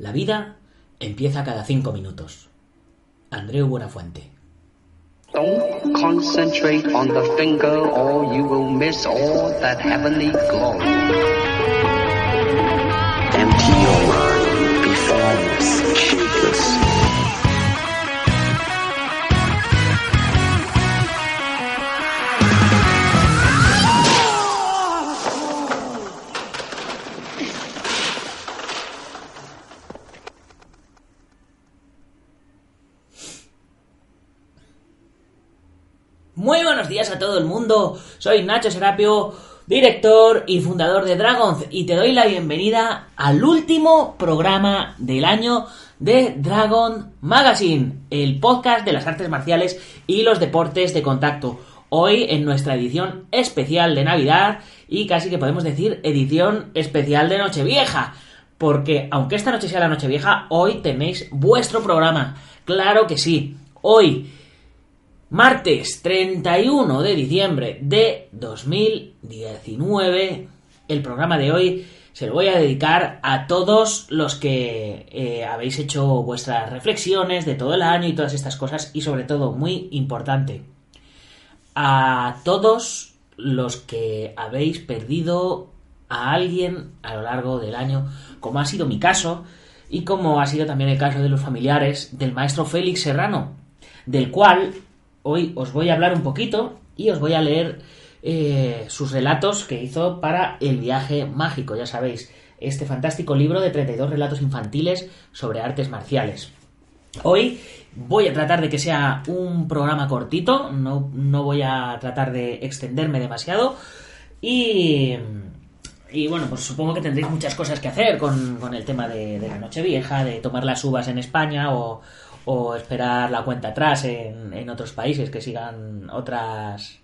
La vida empieza cada cinco minutos. Andreu Buenafuente. Don't concentrate on the finger or you will miss all that heavenly glow. Empty todo el mundo. Soy Nacho Serapio, director y fundador de Dragons, y te doy la bienvenida al último programa del año de Dragon Magazine, el podcast de las artes marciales y los deportes de contacto. Hoy en nuestra edición especial de Navidad y casi que podemos decir edición especial de Nochevieja. Porque aunque esta noche sea la Nochevieja, hoy tenéis vuestro programa. Claro que sí. Hoy Martes 31 de diciembre de 2019, el programa de hoy se lo voy a dedicar a todos los que eh, habéis hecho vuestras reflexiones de todo el año y todas estas cosas y sobre todo, muy importante, a todos los que habéis perdido a alguien a lo largo del año, como ha sido mi caso y como ha sido también el caso de los familiares del maestro Félix Serrano, del cual hoy os voy a hablar un poquito y os voy a leer eh, sus relatos que hizo para El viaje mágico, ya sabéis, este fantástico libro de 32 relatos infantiles sobre artes marciales. Hoy voy a tratar de que sea un programa cortito, no, no voy a tratar de extenderme demasiado y... Y bueno, pues supongo que tendréis muchas cosas que hacer con, con el tema de, la noche vieja, de tomar las uvas en España o, o esperar la cuenta atrás en, en otros países que sigan otras,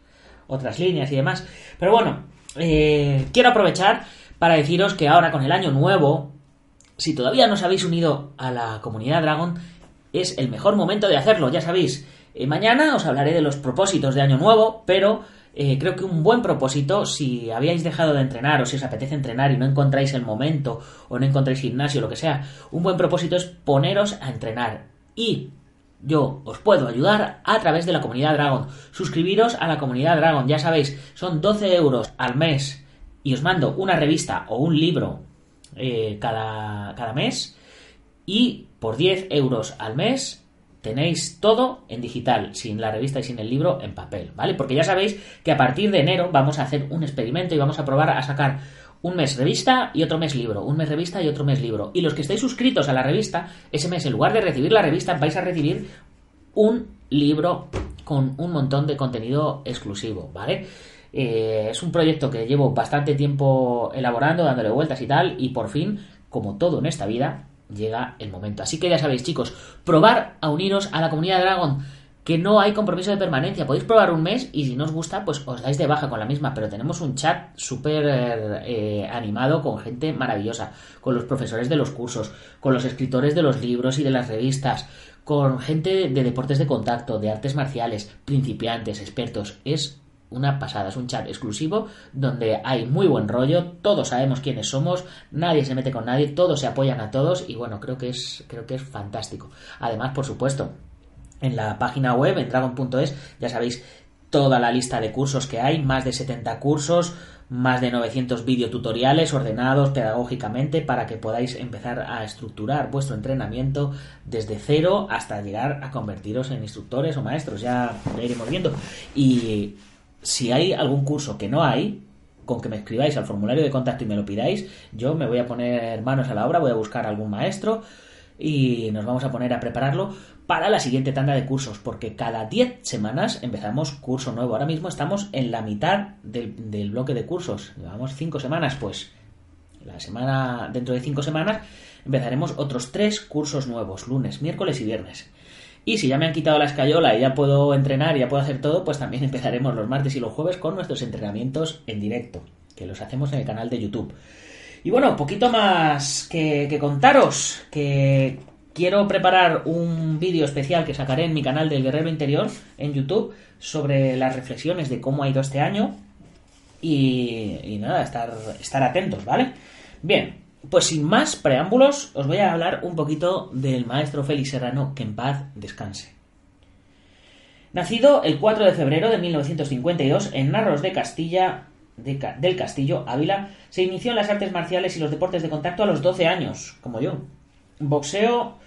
otras líneas y demás. Pero bueno, eh, quiero aprovechar para deciros que ahora con el año nuevo, si todavía no os habéis unido a la comunidad Dragon, es el mejor momento de hacerlo, ya sabéis. Eh, mañana os hablaré de los propósitos de año nuevo, pero eh, creo que un buen propósito, si habíais dejado de entrenar o si os apetece entrenar y no encontráis el momento o no encontráis gimnasio lo que sea, un buen propósito es poneros a entrenar y yo os puedo ayudar a través de la comunidad Dragon. Suscribiros a la comunidad Dragon, ya sabéis, son 12 euros al mes y os mando una revista o un libro eh, cada, cada mes y por 10 euros al mes tenéis todo en digital, sin la revista y sin el libro en papel, ¿vale? Porque ya sabéis que a partir de enero vamos a hacer un experimento y vamos a probar a sacar un mes revista y otro mes libro, un mes revista y otro mes libro. Y los que estáis suscritos a la revista, ese mes en lugar de recibir la revista vais a recibir un libro con un montón de contenido exclusivo, ¿vale? Eh, es un proyecto que llevo bastante tiempo elaborando, dándole vueltas y tal, y por fin, como todo en esta vida, llega el momento. Así que ya sabéis, chicos, probar a uniros a la comunidad Dragon, que no hay compromiso de permanencia. Podéis probar un mes y si no os gusta, pues os dais de baja con la misma. Pero tenemos un chat súper eh, animado con gente maravillosa, con los profesores de los cursos, con los escritores de los libros y de las revistas, con gente de deportes de contacto, de artes marciales, principiantes, expertos. Es una pasada, es un chat exclusivo donde hay muy buen rollo, todos sabemos quiénes somos, nadie se mete con nadie, todos se apoyan a todos y bueno, creo que es creo que es fantástico. Además, por supuesto, en la página web en dragon.es ya sabéis toda la lista de cursos que hay, más de 70 cursos, más de 900 videotutoriales ordenados pedagógicamente para que podáis empezar a estructurar vuestro entrenamiento desde cero hasta llegar a convertiros en instructores o maestros, ya iremos viendo. Y si hay algún curso que no hay, con que me escribáis al formulario de contacto y me lo pidáis, yo me voy a poner manos a la obra, voy a buscar algún maestro y nos vamos a poner a prepararlo para la siguiente tanda de cursos, porque cada 10 semanas empezamos curso nuevo. Ahora mismo estamos en la mitad del, bloque de cursos. Llevamos 5 semanas, pues la semana dentro de 5 semanas empezaremos otros 3 cursos nuevos, lunes, miércoles y viernes. Y si ya me han quitado la escayola y ya puedo entrenar ya puedo hacer todo, pues también empezaremos los martes y los jueves con nuestros entrenamientos en directo, que los hacemos en el canal de YouTube. Y bueno, poquito más que, que contaros, que quiero preparar un vídeo especial que sacaré en mi canal del Guerrero Interior en YouTube sobre las reflexiones de cómo ha ido este año. Y, y nada, estar, estar atentos, ¿vale? Bien, pues sin más preámbulos, os voy a hablar un poquito del maestro Félix Serrano, que en paz descanse. Nacido el 4 de febrero de 1952 en Narros de Castilla, de del Castillo, Ávila, se inició en las artes marciales y los deportes de contacto a los 12 años, como yo. Boxeo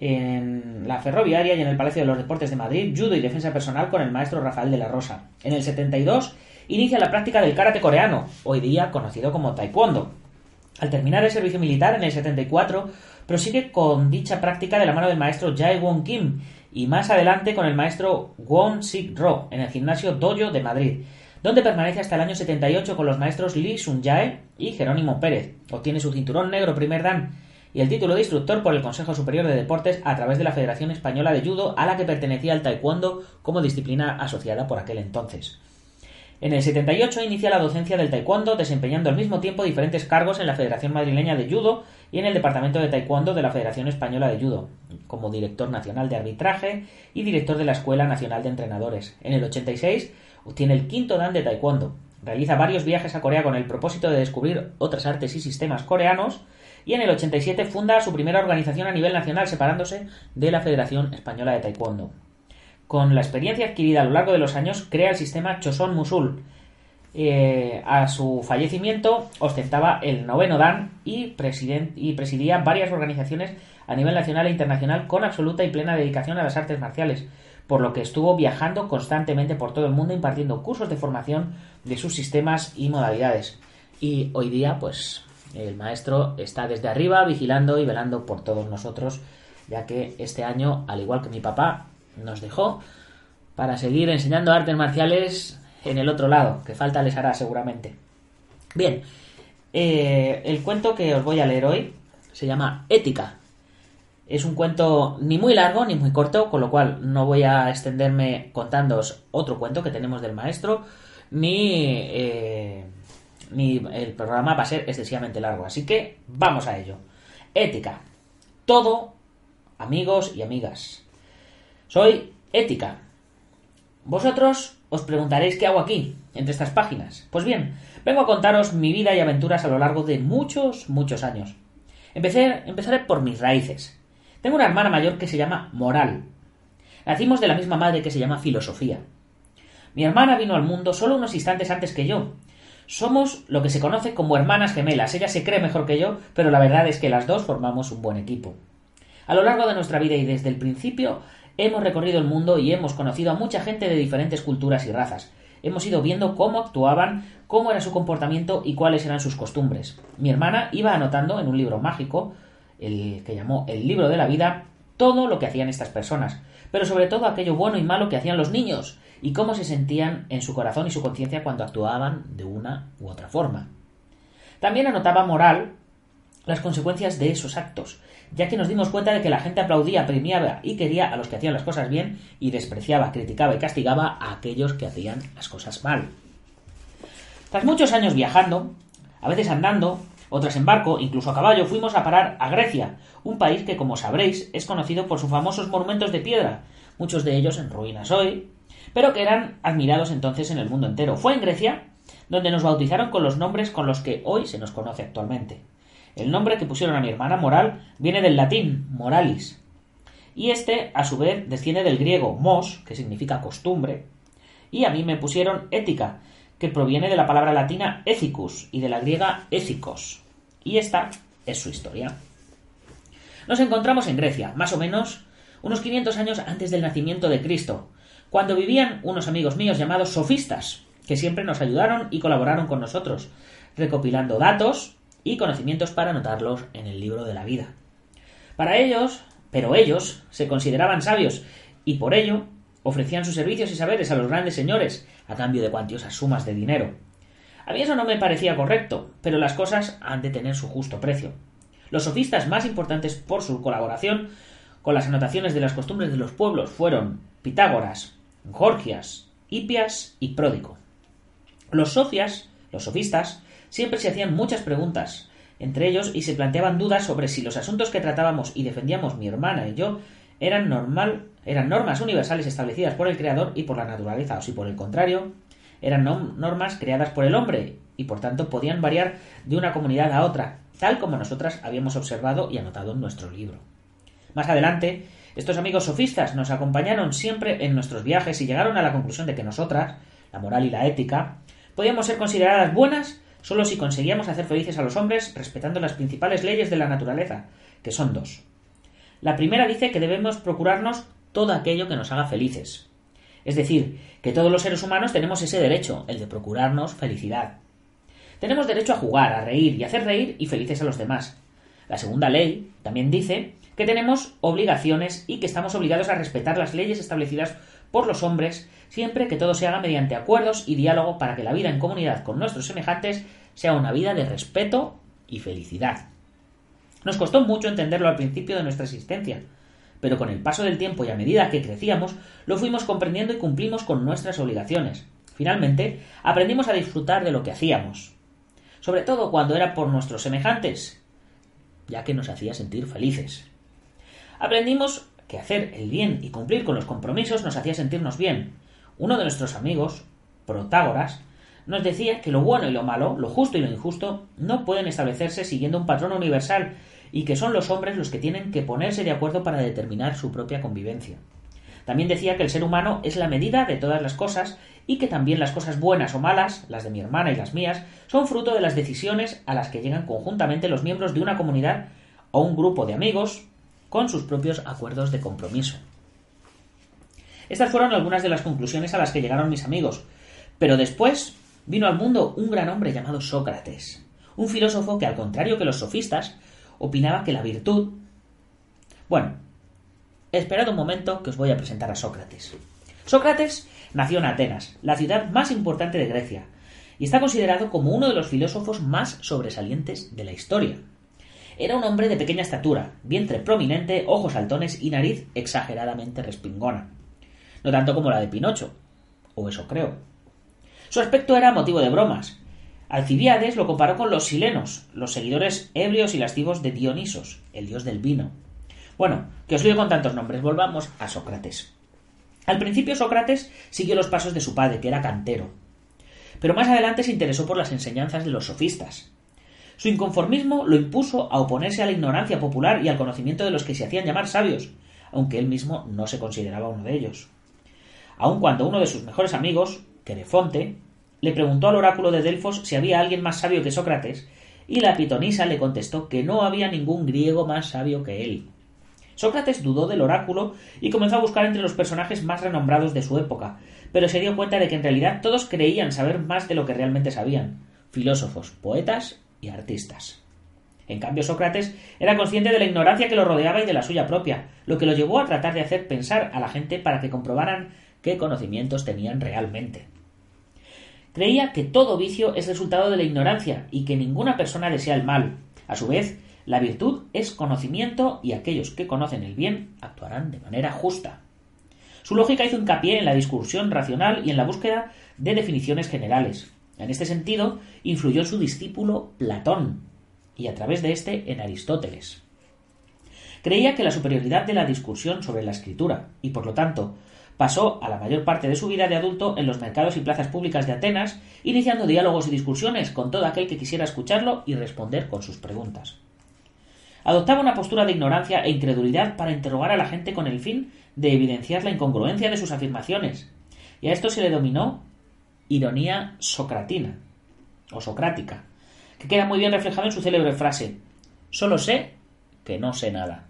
en la Ferroviaria y en el Palacio de los Deportes de Madrid, judo y defensa personal con el maestro Rafael de la Rosa. En el 72 inicia la práctica del karate coreano, hoy día conocido como taekwondo. Al terminar el servicio militar en el 74, prosigue con dicha práctica de la mano del maestro Jae Won Kim y más adelante con el maestro Won Sik Ro en el gimnasio Dojo de Madrid, donde permanece hasta el año 78 con los maestros Lee Sun Jae y Jerónimo Pérez. Obtiene su cinturón negro primer dan y el título de instructor por el Consejo Superior de Deportes a través de la Federación Española de Judo a la que pertenecía el taekwondo como disciplina asociada por aquel entonces. En el 78 inicia la docencia del taekwondo, desempeñando al mismo tiempo diferentes cargos en la Federación Madrileña de Judo y en el Departamento de Taekwondo de la Federación Española de Judo, como director nacional de arbitraje y director de la Escuela Nacional de Entrenadores. En el 86 obtiene el quinto dan de taekwondo. Realiza varios viajes a Corea con el propósito de descubrir otras artes y sistemas coreanos y en el 87 funda su primera organización a nivel nacional separándose de la Federación Española de Taekwondo. Con la experiencia adquirida a lo largo de los años, crea el sistema Choson Musul. Eh, a su fallecimiento ostentaba el noveno Dan y, presidía varias organizaciones a nivel nacional e internacional con absoluta y plena dedicación a las artes marciales, por lo que estuvo viajando constantemente por todo el mundo impartiendo cursos de formación de sus sistemas y modalidades. Y hoy día, pues, el maestro está desde arriba vigilando y velando por todos nosotros, ya que este año, al igual que mi papá, nos dejó para seguir enseñando artes marciales en el otro lado, que falta les hará seguramente. Bien, eh, el cuento que os voy a leer hoy se llama Ética. Es un cuento ni muy largo ni muy corto, con lo cual no voy a extenderme contándoos otro cuento que tenemos del maestro, ni, eh, el programa va a ser excesivamente largo. Así que vamos a ello. Ética. Todo, amigos y amigas. Soy Ética. Vosotros os preguntaréis qué hago aquí, entre estas páginas. Pues bien, vengo a contaros mi vida y aventuras a lo largo de muchos, muchos años. Empecé, empezaré por mis raíces. Tengo una hermana mayor que se llama Moral. Nacimos de la misma madre que se llama Filosofía. Mi hermana vino al mundo solo unos instantes antes que yo. Somos lo que se conoce como hermanas gemelas. Ella se cree mejor que yo, pero la verdad es que las dos formamos un buen equipo. A lo largo de nuestra vida y desde el principio hemos recorrido el mundo y hemos conocido a mucha gente de diferentes culturas y razas. Hemos ido viendo cómo actuaban, cómo era su comportamiento y cuáles eran sus costumbres. Mi hermana iba anotando en un libro mágico, el que llamó el libro de la vida, todo lo que hacían estas personas, pero sobre todo aquello bueno y malo que hacían los niños y cómo se sentían en su corazón y su conciencia cuando actuaban de una u otra forma. También anotaba moral las consecuencias de esos actos, ya que nos dimos cuenta de que la gente aplaudía, premiaba y quería a los que hacían las cosas bien y despreciaba, criticaba y castigaba a aquellos que hacían las cosas mal. Tras muchos años viajando, a veces andando, otras en barco, incluso a caballo, fuimos a parar a Grecia, un país que, como sabréis, es conocido por sus famosos monumentos de piedra, muchos de ellos en ruinas hoy, pero que eran admirados entonces en el mundo entero. Fue en Grecia donde nos bautizaron con los nombres con los que hoy se nos conoce actualmente. El nombre que pusieron a mi hermana Moral viene del latín moralis, y este, a su vez, desciende del griego mos, que significa costumbre, y a mí me pusieron ética, que proviene de la palabra latina ethicus y de la griega éthicos. Y esta es su historia. Nos encontramos en Grecia, más o menos unos 500 años antes del nacimiento de Cristo, cuando vivían unos amigos míos llamados sofistas, que siempre nos ayudaron y colaboraron con nosotros, recopilando datos y conocimientos para anotarlos en el libro de la vida. Para ellos, pero ellos se consideraban sabios y por ello ofrecían sus servicios y saberes a los grandes señores a cambio de cuantiosas sumas de dinero. A mí eso no me parecía correcto, pero las cosas han de tener su justo precio. Los sofistas más importantes por su colaboración con las anotaciones de las costumbres de los pueblos fueron Pitágoras, Gorgias, Hipias y Pródico. Los sofias, los sofistas, siempre se hacían muchas preguntas entre ellos y se planteaban dudas sobre si los asuntos que tratábamos y defendíamos mi hermana y yo eran normal, eran normas universales establecidas por el creador y por la naturaleza, o si por el contrario, eran normas creadas por el hombre y por tanto podían variar de una comunidad a otra, tal como nosotras habíamos observado y anotado en nuestro libro. Más adelante, estos amigos sofistas nos acompañaron siempre en nuestros viajes y llegaron a la conclusión de que nosotras, la moral y la ética, podíamos ser consideradas buenas solo si conseguíamos hacer felices a los hombres respetando las principales leyes de la naturaleza, que son dos. La primera dice que debemos procurarnos todo aquello que nos haga felices. Es decir, que todos los seres humanos tenemos ese derecho, el de procurarnos felicidad. Tenemos derecho a jugar, a reír y hacer reír y felices a los demás. La segunda ley también dice que tenemos obligaciones y que estamos obligados a respetar las leyes establecidas por los hombres siempre que todo se haga mediante acuerdos y diálogo para que la vida en comunidad con nuestros semejantes sea una vida de respeto y felicidad. Nos costó mucho entenderlo al principio de nuestra existencia, pero con el paso del tiempo y a medida que crecíamos, lo fuimos comprendiendo y cumplimos con nuestras obligaciones. Finalmente, aprendimos a disfrutar de lo que hacíamos, sobre todo cuando era por nuestros semejantes, ya que nos hacía sentir felices. Aprendimos que hacer el bien y cumplir con los compromisos nos hacía sentirnos bien. Uno de nuestros amigos, Protágoras, nos decía que lo bueno y lo malo, lo justo y lo injusto, no pueden establecerse siguiendo un patrón universal y que son los hombres los que tienen que ponerse de acuerdo para determinar su propia convivencia. También decía que el ser humano es la medida de todas las cosas y que también las cosas buenas o malas, las de mi hermana y las mías, son fruto de las decisiones a las que llegan conjuntamente los miembros de una comunidad o un grupo de amigos con sus propios acuerdos de compromiso. Estas fueron algunas de las conclusiones a las que llegaron mis amigos, pero después vino al mundo un gran hombre llamado Sócrates, un filósofo que, al contrario que los sofistas, opinaba que la virtud... Bueno, esperad un momento que os voy a presentar a Sócrates. Sócrates nació en Atenas, la ciudad más importante de Grecia, y está considerado como uno de los filósofos más sobresalientes de la historia. Era un hombre de pequeña estatura, vientre prominente, ojos saltones y nariz exageradamente respingona. No tanto como la de Pinocho, o eso creo. Su aspecto era motivo de bromas. Alcibiades lo comparó con los silenos, los seguidores ebrios y lascivos de Dionisos, el dios del vino. Bueno, que os lío con tantos nombres, volvamos a Sócrates. Al principio Sócrates siguió los pasos de su padre, que era cantero, pero más adelante se interesó por las enseñanzas de los sofistas. Su inconformismo lo impuso a oponerse a la ignorancia popular y al conocimiento de los que se hacían llamar sabios, aunque él mismo no se consideraba uno de ellos. Aun cuando uno de sus mejores amigos, Querefonte, le preguntó al oráculo de Delfos si había alguien más sabio que Sócrates, y la pitonisa le contestó que no había ningún griego más sabio que él. Sócrates dudó del oráculo y comenzó a buscar entre los personajes más renombrados de su época, pero se dio cuenta de que en realidad todos creían saber más de lo que realmente sabían filósofos, poetas y artistas. En cambio, Sócrates era consciente de la ignorancia que lo rodeaba y de la suya propia, lo que lo llevó a tratar de hacer pensar a la gente para que comprobaran qué conocimientos tenían realmente. Creía que todo vicio es resultado de la ignorancia y que ninguna persona desea el mal. A su vez, la virtud es conocimiento y aquellos que conocen el bien actuarán de manera justa. Su lógica hizo hincapié en la discusión racional y en la búsqueda de definiciones generales. En este sentido, influyó su discípulo Platón y a través de éste en Aristóteles. Creía que la superioridad de la discusión sobre la escritura y, por lo tanto, Pasó a la mayor parte de su vida de adulto en los mercados y plazas públicas de Atenas, iniciando diálogos y discusiones con todo aquel que quisiera escucharlo y responder con sus preguntas. Adoptaba una postura de ignorancia e incredulidad para interrogar a la gente con el fin de evidenciar la incongruencia de sus afirmaciones, y a esto se le dominó ironía socratina o socrática, que queda muy bien reflejado en su célebre frase Solo sé que no sé nada.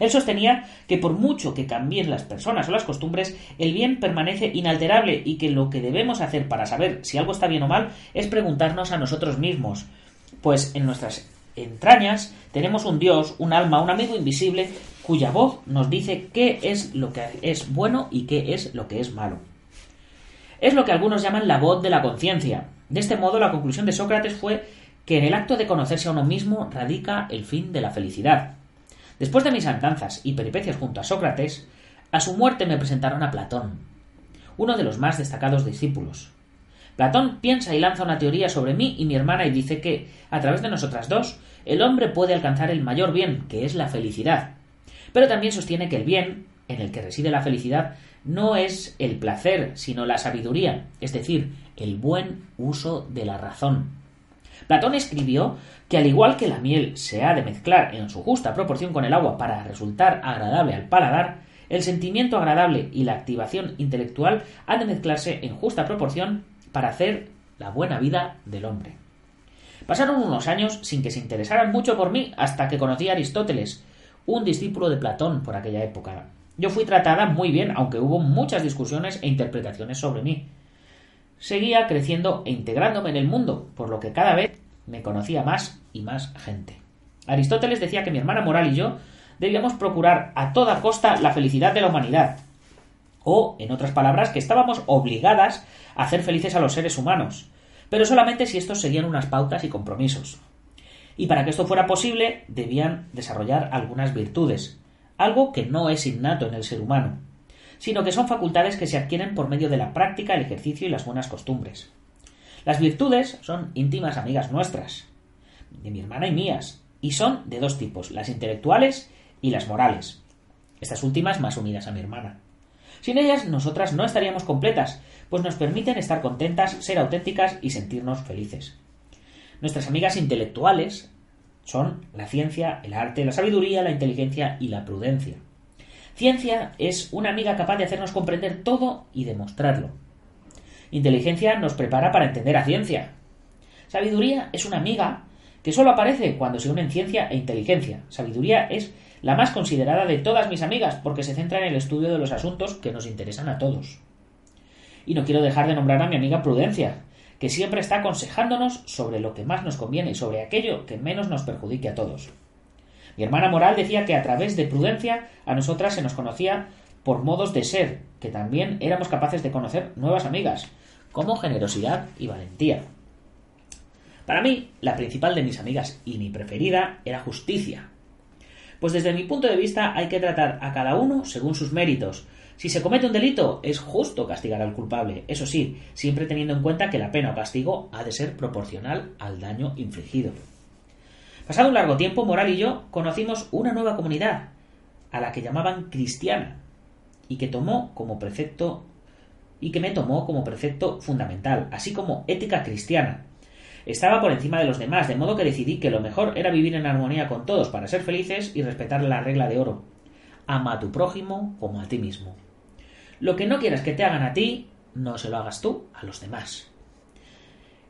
Él sostenía que por mucho que cambien las personas o las costumbres, el bien permanece inalterable y que lo que debemos hacer para saber si algo está bien o mal es preguntarnos a nosotros mismos, pues en nuestras entrañas tenemos un Dios, un alma, un amigo invisible cuya voz nos dice qué es lo que es bueno y qué es lo que es malo. Es lo que algunos llaman la voz de la conciencia. De este modo, la conclusión de Sócrates fue que en el acto de conocerse a uno mismo radica el fin de la felicidad. Después de mis andanzas y peripecias junto a Sócrates, a su muerte me presentaron a Platón, uno de los más destacados discípulos. Platón piensa y lanza una teoría sobre mí y mi hermana y dice que, a través de nosotras dos, el hombre puede alcanzar el mayor bien, que es la felicidad. Pero también sostiene que el bien, en el que reside la felicidad no es el placer, sino la sabiduría, es decir, el buen uso de la razón. Platón escribió que al igual que la miel se ha de mezclar en su justa proporción con el agua para resultar agradable al paladar, el sentimiento agradable y la activación intelectual han de mezclarse en justa proporción para hacer la buena vida del hombre. Pasaron unos años sin que se interesaran mucho por mí hasta que conocí a Aristóteles, un discípulo de Platón por aquella época. Yo fui tratada muy bien, aunque hubo muchas discusiones e interpretaciones sobre mí. Seguía creciendo e integrándome en el mundo, por lo que cada vez me conocía más y más gente. Aristóteles decía que mi hermana moral y yo debíamos procurar a toda costa la felicidad de la humanidad, o, en otras palabras, que estábamos obligadas a hacer felices a los seres humanos, pero solamente si estos seguían unas pautas y compromisos. Y para que esto fuera posible, debían desarrollar algunas virtudes, algo que no es innato en el ser humano, sino que son facultades que se adquieren por medio de la práctica, el ejercicio y las buenas costumbres. Las virtudes son íntimas amigas nuestras, de mi hermana y mías, y son de dos tipos, las intelectuales y las morales, estas últimas más unidas a mi hermana. Sin ellas, nosotras no estaríamos completas, pues nos permiten estar contentas, ser auténticas y sentirnos felices. Nuestras amigas intelectuales son la ciencia, el arte, la sabiduría, la inteligencia y la prudencia. Ciencia es una amiga capaz de hacernos comprender todo y demostrarlo. Inteligencia nos prepara para entender a ciencia. Sabiduría es una amiga que solo aparece cuando se unen ciencia e inteligencia. Sabiduría es la más considerada de todas mis amigas porque se centra en el estudio de los asuntos que nos interesan a todos. Y no quiero dejar de nombrar a mi amiga Prudencia, que siempre está aconsejándonos sobre lo que más nos conviene y sobre aquello que menos nos perjudique a todos. Mi hermana moral decía que a través de prudencia a nosotras se nos conocía por modos de ser, que también éramos capaces de conocer nuevas amigas, como generosidad y valentía. Para mí, la principal de mis amigas y mi preferida era justicia. Pues desde mi punto de vista hay que tratar a cada uno según sus méritos, si se comete un delito, es justo castigar al culpable, eso sí, siempre teniendo en cuenta que la pena o castigo ha de ser proporcional al daño infligido. Pasado un largo tiempo, Moral y yo conocimos una nueva comunidad, a la que llamaban cristiana, y que tomó como precepto y que me tomó como precepto fundamental, así como ética cristiana. Estaba por encima de los demás, de modo que decidí que lo mejor era vivir en armonía con todos para ser felices y respetar la regla de oro. Ama a tu prójimo como a ti mismo. Lo que no quieras que te hagan a ti, no se lo hagas tú a los demás.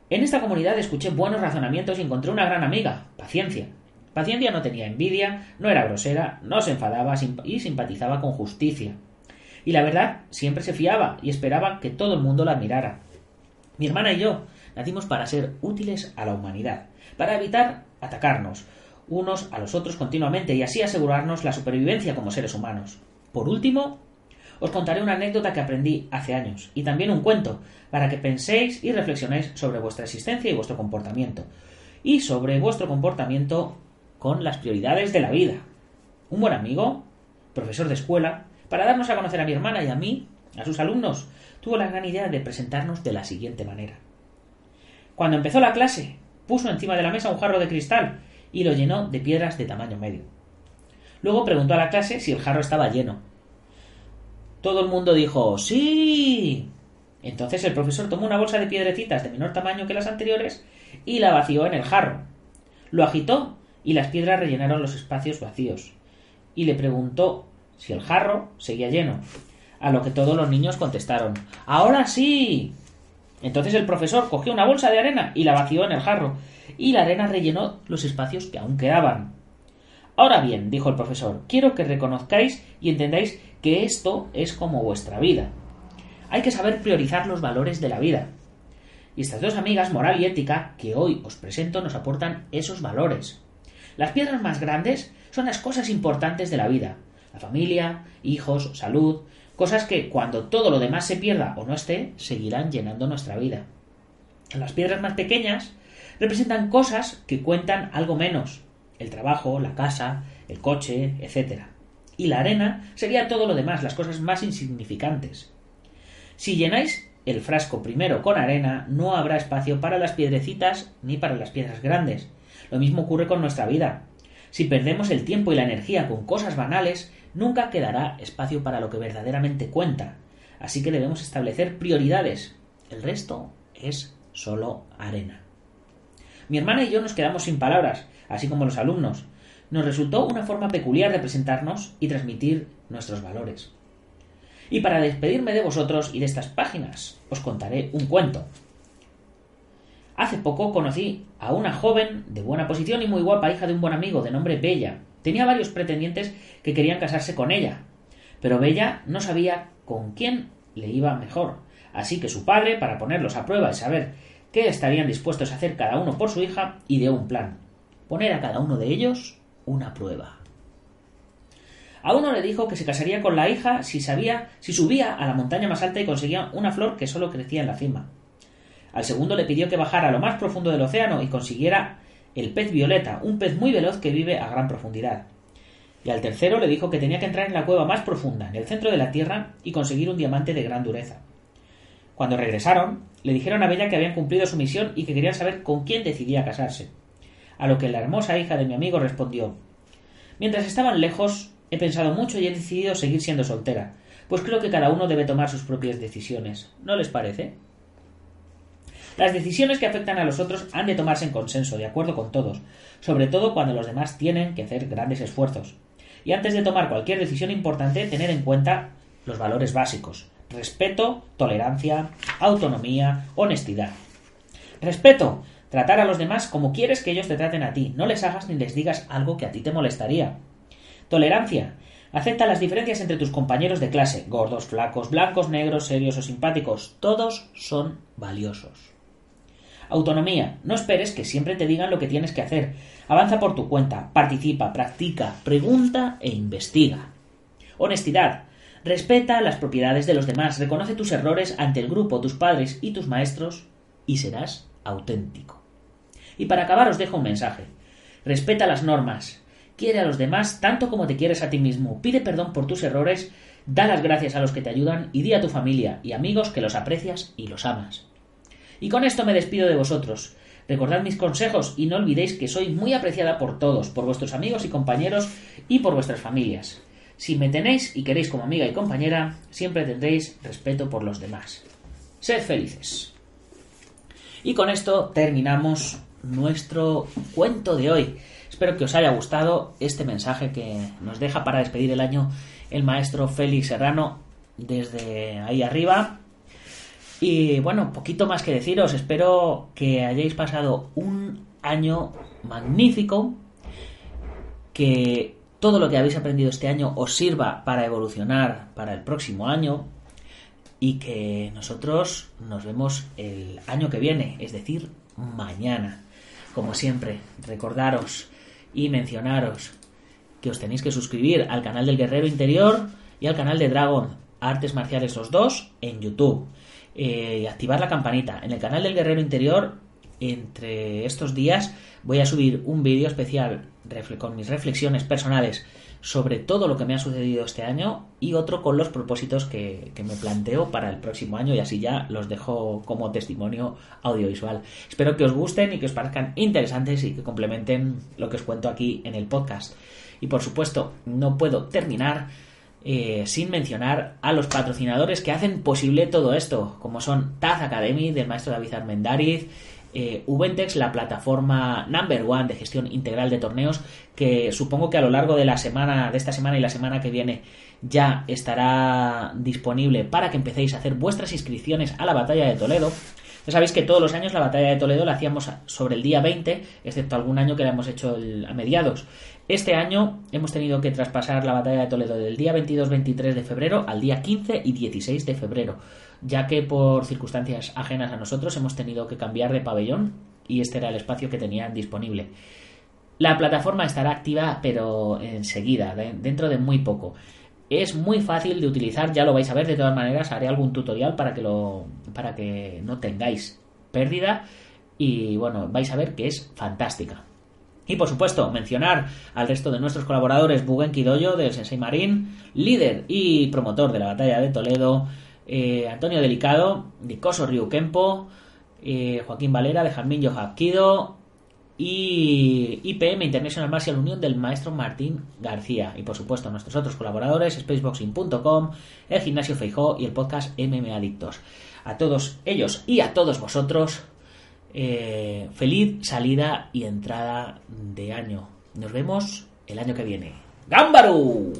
En esta comunidad escuché buenos razonamientos y encontré una gran amiga, Paciencia. Paciencia no tenía envidia, no era grosera, no se enfadaba y simpatizaba con justicia. Y la verdad, siempre se fiaba y esperaba que todo el mundo la admirara. Mi hermana y yo nacimos para ser útiles a la humanidad, para evitar atacarnos unos a los otros continuamente y así asegurarnos la supervivencia como seres humanos. Por último, os contaré una anécdota que aprendí hace años y también un cuento para que penséis y reflexionéis sobre vuestra existencia y vuestro comportamiento y sobre vuestro comportamiento con las prioridades de la vida. Un buen amigo, profesor de escuela, para darnos a conocer a mi hermana y a mí, a sus alumnos, tuvo la gran idea de presentarnos de la siguiente manera. Cuando empezó la clase, puso encima de la mesa un jarro de cristal y lo llenó de piedras de tamaño medio. Luego preguntó a la clase si el jarro estaba lleno, todo el mundo dijo ¡Sí! Entonces el profesor tomó una bolsa de piedrecitas de menor tamaño que las anteriores y la vació en el jarro. Lo agitó y las piedras rellenaron los espacios vacíos. Y le preguntó si el jarro seguía lleno. A lo que todos los niños contestaron ¡Ahora sí! Entonces el profesor cogió una bolsa de arena y la vació en el jarro, y la arena rellenó los espacios que aún quedaban. Ahora bien, dijo el profesor, quiero que reconozcáis y entendáis que esto es como vuestra vida. Hay que saber priorizar los valores de la vida. Y estas dos amigas, moral y ética, que hoy os presento, nos aportan esos valores. Las piedras más grandes son las cosas importantes de la vida. La familia, hijos, salud, cosas que cuando todo lo demás se pierda o no esté, seguirán llenando nuestra vida. Las piedras más pequeñas representan cosas que cuentan algo menos, el trabajo, la casa, el coche, etc. Y la arena sería todo lo demás, las cosas más insignificantes. Si llenáis el frasco primero con arena, no habrá espacio para las piedrecitas ni para las piedras grandes. Lo mismo ocurre con nuestra vida. Si perdemos el tiempo y la energía con cosas banales, nunca quedará espacio para lo que verdaderamente cuenta. Así que debemos establecer prioridades. El resto es solo arena. Mi hermana y yo nos quedamos sin palabras, así como los alumnos. Nos resultó una forma peculiar de presentarnos y transmitir nuestros valores. Y para despedirme de vosotros y de estas páginas, os contaré un cuento. Hace poco conocí a una joven de buena posición y muy guapa, hija de un buen amigo de nombre Bella. Tenía varios pretendientes que querían casarse con ella, pero Bella no sabía con quién le iba mejor. Así que su padre, para ponerlos a prueba y saber qué estarían dispuestos a hacer cada uno por su hija, ideó un plan. Poner a cada uno de ellos una prueba. A uno le dijo que se casaría con la hija si sabía, si subía a la montaña más alta y conseguía una flor que solo crecía en la cima. Al segundo le pidió que bajara a lo más profundo del océano y consiguiera el pez violeta, un pez muy veloz que vive a gran profundidad. Y al tercero le dijo que tenía que entrar en la cueva más profunda, en el centro de la tierra, y conseguir un diamante de gran dureza. Cuando regresaron, le dijeron a Bella que habían cumplido su misión y que querían saber con quién decidía casarse. A lo que la hermosa hija de mi amigo respondió Mientras estaban lejos, he pensado mucho y he decidido seguir siendo soltera, pues creo que cada uno debe tomar sus propias decisiones. ¿No les parece? Las decisiones que afectan a los otros han de tomarse en consenso, de acuerdo con todos, sobre todo cuando los demás tienen que hacer grandes esfuerzos. Y antes de tomar cualquier decisión importante, tener en cuenta los valores básicos respeto, tolerancia, autonomía, honestidad. Respeto, tratar a los demás como quieres que ellos te traten a ti, no les hagas ni les digas algo que a ti te molestaría. Tolerancia, acepta las diferencias entre tus compañeros de clase, gordos, flacos, blancos, negros, serios o simpáticos, todos son valiosos. Autonomía. No esperes que siempre te digan lo que tienes que hacer. Avanza por tu cuenta, participa, practica, pregunta e investiga. Honestidad. Respeta las propiedades de los demás, reconoce tus errores ante el grupo, tus padres y tus maestros y serás auténtico. Y para acabar os dejo un mensaje. Respeta las normas. Quiere a los demás tanto como te quieres a ti mismo. Pide perdón por tus errores, da las gracias a los que te ayudan y di a tu familia y amigos que los aprecias y los amas. Y con esto me despido de vosotros. Recordad mis consejos y no olvidéis que soy muy apreciada por todos, por vuestros amigos y compañeros y por vuestras familias. Si me tenéis y queréis como amiga y compañera, siempre tendréis respeto por los demás. Sed felices. Y con esto terminamos nuestro cuento de hoy. Espero que os haya gustado este mensaje que nos deja para despedir el año el maestro Félix Serrano desde ahí arriba y bueno, poquito más que deciros. Espero que hayáis pasado un año magnífico. Que todo lo que habéis aprendido este año os sirva para evolucionar para el próximo año. Y que nosotros nos vemos el año que viene, es decir, mañana. Como siempre, recordaros y mencionaros que os tenéis que suscribir al canal del Guerrero Interior y al canal de Dragon Artes Marciales los dos en YouTube eh, activar la campanita. En el canal del Guerrero Interior, entre estos días, voy a subir un vídeo especial con mis reflexiones personales sobre todo lo que me ha sucedido este año y otro con los propósitos que, que, me planteo para el próximo año y así ya los dejo como testimonio audiovisual. Espero que os gusten y que os parezcan interesantes y que complementen lo que os cuento aquí en el podcast. Y por supuesto, no puedo terminar eh, sin mencionar a los patrocinadores que hacen posible todo esto, como son Taz Academy del maestro David Armendariz, eh, Ubentex, la plataforma number one de gestión integral de torneos, que supongo que a lo largo de la semana, de esta semana y la semana que viene, ya estará disponible para que empecéis a hacer vuestras inscripciones a la batalla de Toledo. Ya sabéis que todos los años la batalla de Toledo la hacíamos sobre el día 20, excepto algún año que la hemos hecho a mediados. Este año hemos tenido que traspasar la batalla de Toledo del día 22-23 de febrero al día 15 y 16 de febrero, ya que por circunstancias ajenas a nosotros hemos tenido que cambiar de pabellón y este era el espacio que tenían disponible. La plataforma estará activa pero enseguida, dentro de muy poco. Es muy fácil de utilizar, ya lo vais a ver, de todas maneras haré algún tutorial para que lo para que no tengáis pérdida y bueno, vais a ver que es fantástica. Y por supuesto, mencionar al resto de nuestros colaboradores, Bugen Kidoyo del Sensei Marín, líder y promotor de la batalla de Toledo, eh, Antonio Delicado, Nicoso Ryu Kempo, eh, Joaquín Valera de Jamín Yohapkido, y IPM International Martial Union del maestro Martín García. Y por supuesto, nuestros otros colaboradores, spaceboxing.com, el gimnasio Feijó y el podcast MM Adictos. A todos ellos y a todos vosotros, eh, feliz salida y entrada de año. Nos vemos el año que viene. ¡Gámbaru!